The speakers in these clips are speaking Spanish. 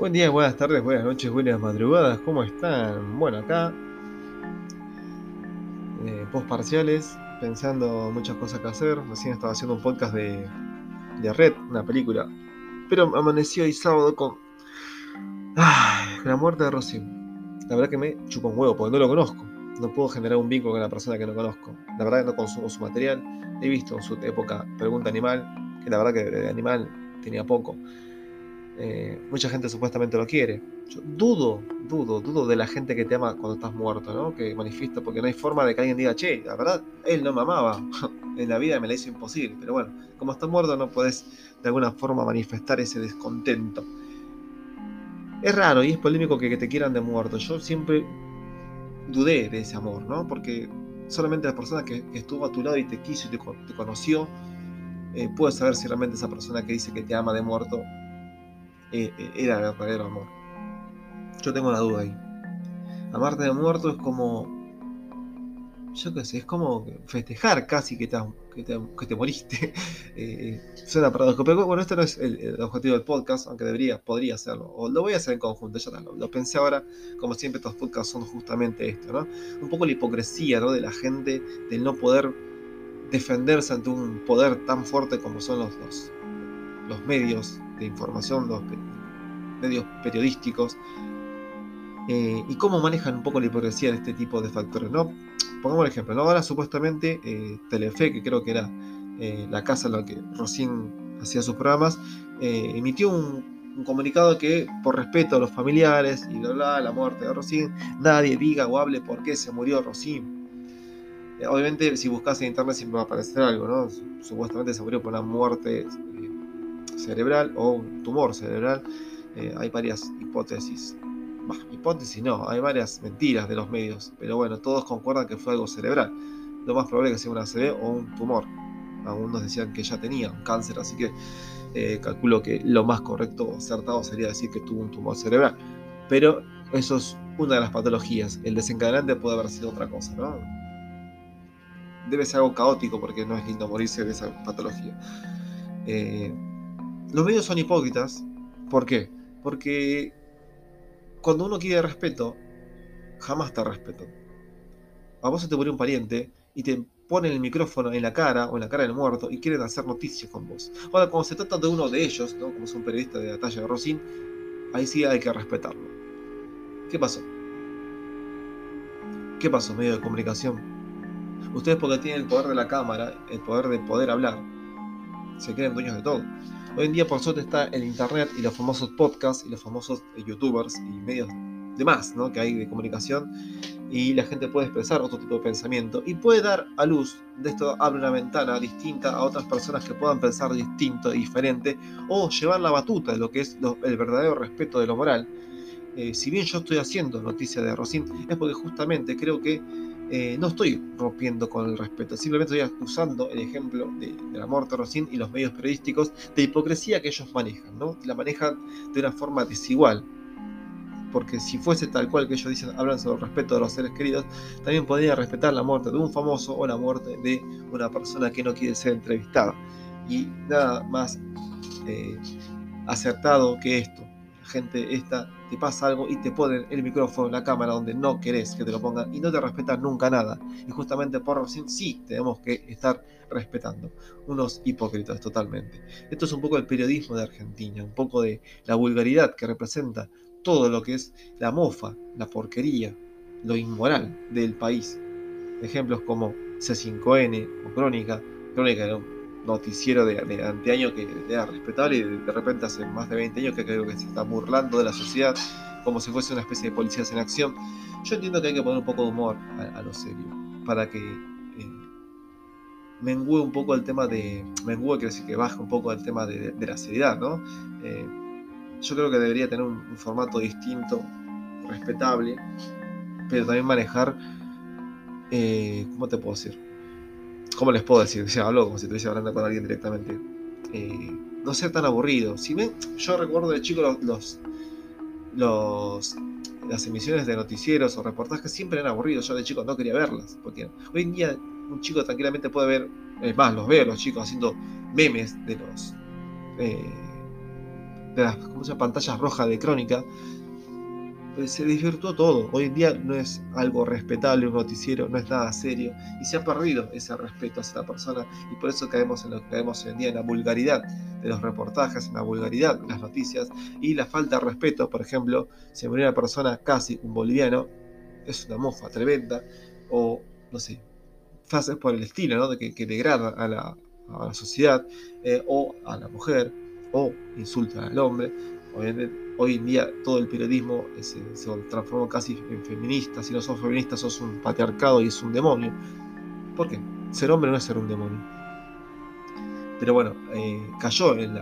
Buen día, buenas tardes, buenas noches, buenas madrugadas, ¿cómo están? Bueno, acá, eh, post parciales, pensando muchas cosas que hacer. Recién estaba haciendo un podcast de, de Red, una película. Pero amaneció hoy sábado con, la muerte de Rosy. La verdad que me chupa un huevo porque no lo conozco. No puedo generar un vínculo con la persona que no conozco. La verdad que no consumo su material. He visto en su época Pregunta Animal, que la verdad que de animal tenía poco. Eh, mucha gente supuestamente lo quiere. Yo dudo, dudo, dudo de la gente que te ama cuando estás muerto, ¿no? Que manifiesta, porque no hay forma de que alguien diga, che, la verdad, él no me amaba. en la vida me la hizo imposible. Pero bueno, como estás muerto no puedes de alguna forma manifestar ese descontento. Es raro y es polémico que, te quieran de muerto. Yo siempre dudé de ese amor, ¿no? Porque solamente la persona que, estuvo a tu lado y te quiso y te, conoció, eh, puede saber si realmente esa persona que dice que te ama de muerto eh, eh, era verdadero amor. Yo tengo una duda ahí. Amarte de muerto es como. Yo qué sé, es como festejar casi que te, que te, moriste. eh, suena paradójico, pero bueno, este no es el, objetivo del podcast, aunque debería, podría hacerlo. O lo voy a hacer en conjunto, ya lo, lo, pensé ahora, como siempre estos podcasts son justamente esto, ¿no? Un poco la hipocresía, ¿no? De la gente, del no poder defenderse ante un poder tan fuerte como son los, los, los medios de información, los medios periodísticos, eh, y cómo manejan un poco la hipocresía de este tipo de factores. ¿no? Pongamos el ejemplo, ¿no? ahora supuestamente eh, Telefe, que creo que era eh, la casa en la que Rocín hacía sus programas, emitió un, comunicado que por respeto a los familiares y bla bla, la muerte de Rocín, nadie diga o hable por qué se murió Rocín. Obviamente, si buscas en internet siempre va a aparecer algo, ¿no? Supuestamente se murió por una muerte cerebral o un tumor cerebral. Eh, hay varias hipótesis. hipótesis no, hay varias mentiras de los medios, pero bueno, todos concuerdan que fue algo cerebral. Lo más probable es que sea una ACV o un tumor. Algunos decían que ya tenía un cáncer, así que eh, calculo que lo más correcto o acertado sería decir que tuvo un tumor cerebral. Pero eso es una de las patologías. El desencadenante puede haber sido otra cosa, ¿no? Debe ser algo caótico porque no es lindo morirse de esa patología. Eh, los medios son hipócritas. ¿Por qué? Porque cuando uno quiere respeto, jamás te respeto. A vos se te murió un pariente y te ponen el micrófono en la cara o en la cara del muerto y quieren hacer noticias con vos. Ahora, cuando se trata de uno de ellos, ¿no? como es un periodista de la talla de Rosín, ahí sí hay que respetarlo. ¿Qué pasó? ¿Qué pasó, medio de comunicación? Ustedes porque tienen el poder de la cámara, el poder de poder hablar, se creen dueños de todo. Hoy en día, por suerte, está el internet y los famosos podcasts y los famosos eh, youtubers y medios demás ¿no? que hay de comunicación y la gente puede expresar otro tipo de pensamiento y puede dar a luz, de esto abre una ventana distinta a otras personas que puedan pensar distinto, diferente o llevar la batuta de lo que es el verdadero respeto de lo moral. Eh, si bien yo estoy haciendo noticia de Rosín, es porque justamente creo que eh, no estoy rompiendo con el respeto, simplemente estoy usando el ejemplo de, la muerte de Rocín y los medios periodísticos de hipocresía que ellos manejan, ¿no? la manejan de una forma desigual. Porque si fuese tal cual que ellos dicen, hablan sobre el respeto de los seres queridos, también podría respetar la muerte de un famoso o la muerte de una persona que no quiere ser entrevistada. Y nada más eh, acertado que esto gente esta, te pasa algo y te ponen el micrófono en la cámara donde no querés que te lo pongan y no te respetan nunca nada. Y justamente por razón sí tenemos que estar respetando. Unos hipócritas totalmente. Esto es un poco el periodismo de Argentina, un poco de la vulgaridad que representa todo lo que es la mofa, la porquería, lo inmoral del país. Ejemplos como C5N o Crónica. Crónica era noticiero de, de anteaño que era respetable y de, repente hace más de 20 años que creo que se está burlando de la sociedad como si fuese una especie de policías en acción. Yo entiendo que hay que poner un poco de humor a, lo serio para que eh, mengue un poco el tema de. Mengue quiere decir que baje un poco el tema de, la seriedad, ¿no? Eh, yo creo que debería tener un, formato distinto, respetable, pero también manejar. Eh, ¿Cómo te puedo decir? ¿Cómo les puedo decir? O hablo como si estuviese hablando con alguien directamente. Eh, no ser tan aburrido. Si ven, yo recuerdo de chico los, los, las emisiones de noticieros o reportajes siempre eran aburridos. Yo de chico no quería verlas. Porque hoy en día un chico tranquilamente puede ver, es más, los veo los chicos haciendo memes de los. Eh, de las pantallas rojas de crónica, pues se desvirtuó todo. Hoy en día no es algo respetable un noticiero, no es nada serio y se ha perdido ese respeto hacia la persona y por eso caemos en lo que caemos hoy en día, en la vulgaridad de los reportajes, en la vulgaridad de las noticias y la falta de respeto. Por ejemplo, si murió una persona casi un boliviano, es una mofa tremenda o no sé, fases por el estilo, ¿no? De que, degrada a la, sociedad eh, o a la mujer o insulta al hombre. Hoy en día todo el periodismo se, transformó casi en feminista. Si no sos feminista, sos un patriarcado y es un demonio. ¿Por qué? Ser hombre no es ser un demonio. Pero bueno, eh, cayó en,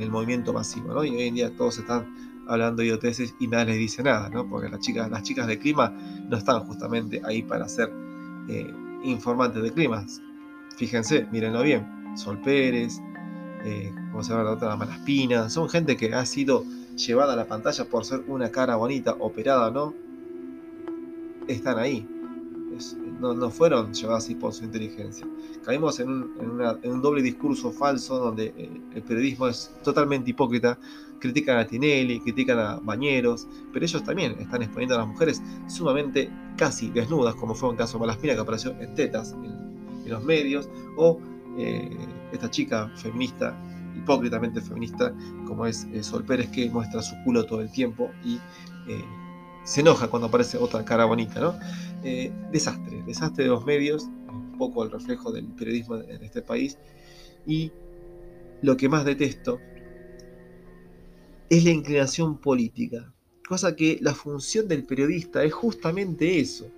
el movimiento masivo, ¿no? Y hoy en día todos están hablando de idioteces y nadie les dice nada, ¿no? Porque las chicas, las chicas de clima no están justamente ahí para ser eh, informantes de climas. Fíjense, mírenlo bien. Sol Pérez, eh, como se llama la otra, Malaspina, son gente que ha sido llevada a la pantalla por ser una cara bonita, operada no, están ahí. no, fueron llevadas así por su inteligencia. Caímos en un, doble discurso falso donde eh, el periodismo es totalmente hipócrita. Critican a Tinelli, critican a Bañeros, pero ellos también están exponiendo a las mujeres sumamente casi desnudas, como fue un caso de Malaspina que apareció en tetas en, los medios, o eh, esta chica feminista, hipócritamente feminista, como es eh, Sol Pérez, que muestra su culo todo el tiempo y eh, se enoja cuando aparece otra cara bonita, ¿no? desastre, desastre de los medios, un poco el reflejo del periodismo en este país, y lo que más detesto es la inclinación política, cosa que la función del periodista es justamente eso,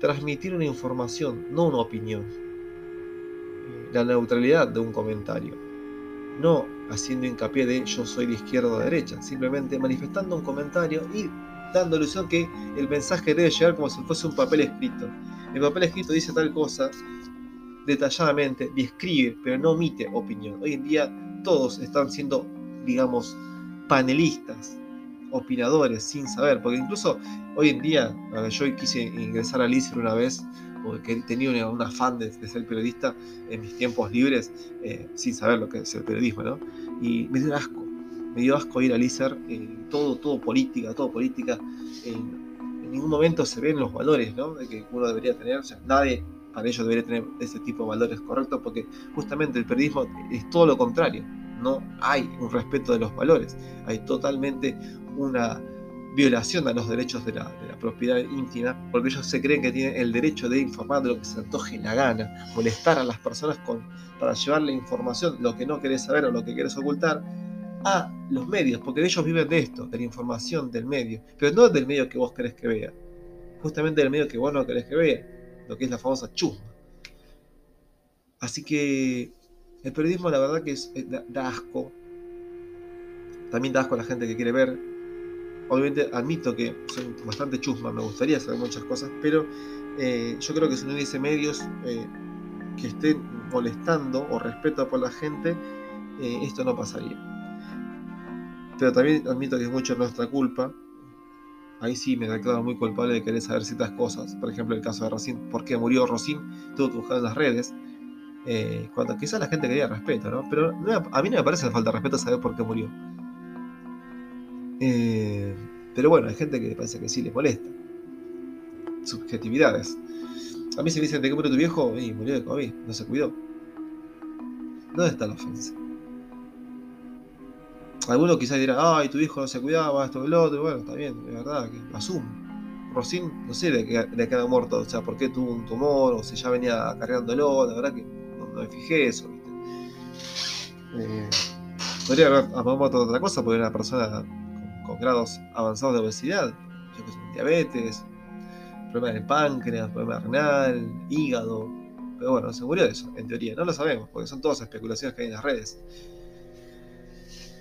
transmitir una información, no una opinión la neutralidad de un comentario, no haciendo hincapié de yo soy de izquierda o de derecha, simplemente manifestando un comentario y dando ilusión que el mensaje debe llegar como si fuese un papel escrito. El papel escrito dice tal cosa detalladamente, describe, pero no omite opinión. Hoy en día todos están siendo, digamos, panelistas, opinadores, sin saber, porque incluso hoy en día, yo quise ingresar al ICER una vez porque tenía un afán de, ser periodista en mis tiempos libres, eh, sin saber lo que es el periodismo, ¿no? Y me dio asco, me dio asco ir al ISER, eh, todo, todo política, todo política. en ningún momento se ven los valores, ¿no? De que uno debería tener, o sea, nadie para ellos debería tener ese tipo de valores correctos, porque justamente el periodismo es todo lo contrario. No hay un respeto de los valores, hay totalmente una violación a los derechos de la, propiedad íntima, porque ellos se creen que tienen el derecho de informar de lo que se antoje la gana, molestar a las personas con, para llevarle información, lo que no querés saber o lo que querés ocultar, a los medios, porque ellos viven de esto, de la información del medio, pero no del medio que vos querés que vea, justamente del medio que vos no querés que vea, lo que es la famosa chusma. Así que el periodismo la verdad que es, da asco, también da asco a la gente que quiere ver obviamente admito que soy bastante chusma, me gustaría saber muchas cosas, pero eh, yo creo que si no hubiese medios eh, que estén molestando o respeto por la gente, eh, esto no pasaría. Pero también admito que es mucho nuestra culpa. Ahí sí me declaro muy culpable de querer saber ciertas cosas. Por ejemplo, el caso de Racine. ¿Por qué murió Racine? Que buscar en las redes. cuando quizás la gente quería respeto, ¿no? Pero a mí no me parece falta de respeto saber por qué murió. Eh, pero bueno, hay gente que parece que sí le molesta. Subjetividades. A mí se me dicen, ¿de qué murió tu viejo? Y murió de COVID, no se cuidó. ¿Dónde está la ofensa? Algunos quizás dirán, ay, tu viejo no se cuidaba, esto y lo otro. Bueno, está bien, de verdad, que asumo. Rosín, no sé de qué, de muerto, o sea, por qué tuvo un tumor, o si ya venía cargándolo, la verdad que no, me fijé eso, ¿viste? Eh, podría haber muerto otra cosa, porque era una persona con grados avanzados de obesidad, yo que sé, diabetes, problema del páncreas, problema renal, hígado. Pero bueno, se murió de eso, en teoría. No lo sabemos, porque son todas especulaciones que hay en las redes.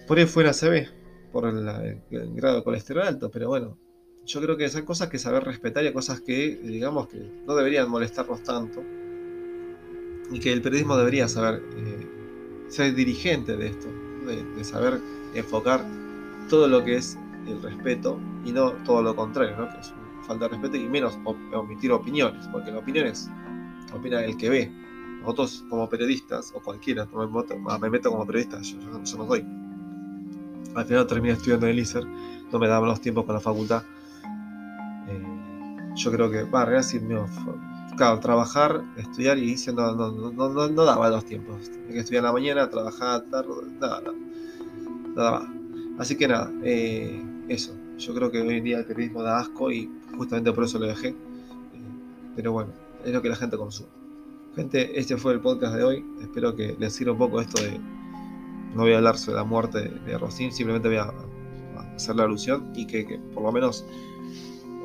Por ahí fue la CB, por el, grado de colesterol alto, pero bueno, yo creo que son cosas que saber respetar y cosas que, digamos, que no deberían molestarnos tanto. Y que el periodismo debería saber eh, ser dirigente de esto, de saber enfocar todo lo que es el respeto y no todo lo contrario, ¿no? que es falta de respeto y menos omitir opiniones, porque la opinión es opina el que ve. Nosotros como periodistas, o cualquiera, me meto, me meto como periodista, yo, no soy. al final terminé estudiando en el ISER, no me daban los tiempos con la facultad. Eh, yo creo que, va, realidad sí, claro, trabajar, estudiar y no, no, no, no, daba los tiempos. Tenía que estudiar en la mañana, trabajar tarde, nada, nada, nada más. Así que nada, eh, eso. Yo creo que hoy en día el periodismo da asco y justamente por eso lo dejé. Eh, pero bueno, es lo que la gente consume. Gente, este fue el podcast de hoy. Espero que les sirva un poco esto de. No voy a hablar sobre la muerte de Rosín, simplemente voy a, hacer la alusión y que, por lo menos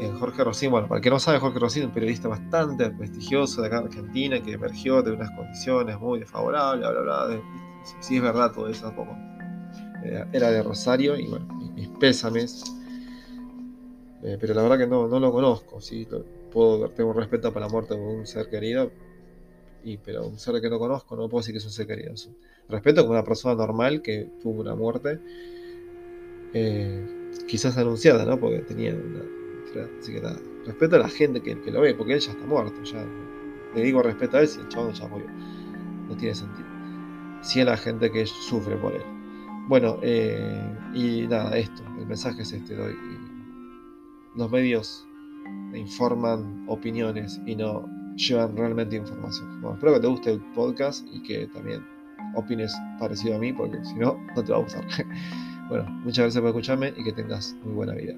eh, Jorge Rosín, bueno, para el que no sabe, Jorge Rosín, un periodista bastante prestigioso de acá en Argentina, que emergió de unas condiciones muy desfavorables, bla, bla, bla. Si, es verdad todo eso tampoco. Eh, era de Rosario y bueno, mis pésames. Eh, pero la verdad que no, no lo conozco. ¿sí? Puedo, tengo respeto para la muerte de un ser querido, y, pero un ser que no conozco no puedo decir que es un ser querido. Respeto como una persona normal que tuvo una muerte, eh, quizás anunciada, ¿no? Porque tenía una. Así que nada, respeto a la gente que, que, lo ve, porque él ya está muerto. Ya, le digo respeto a él si el chabón ya murió. No tiene sentido. Si a la gente que sufre por él. Bueno, eh, y nada, esto, el mensaje es este doy. Los medios informan opiniones y no llevan realmente información. Bueno, espero que te guste el podcast y que también opines parecido a mí, porque si no, no te va a gustar. bueno, muchas gracias por escucharme y que tengas muy buena vida.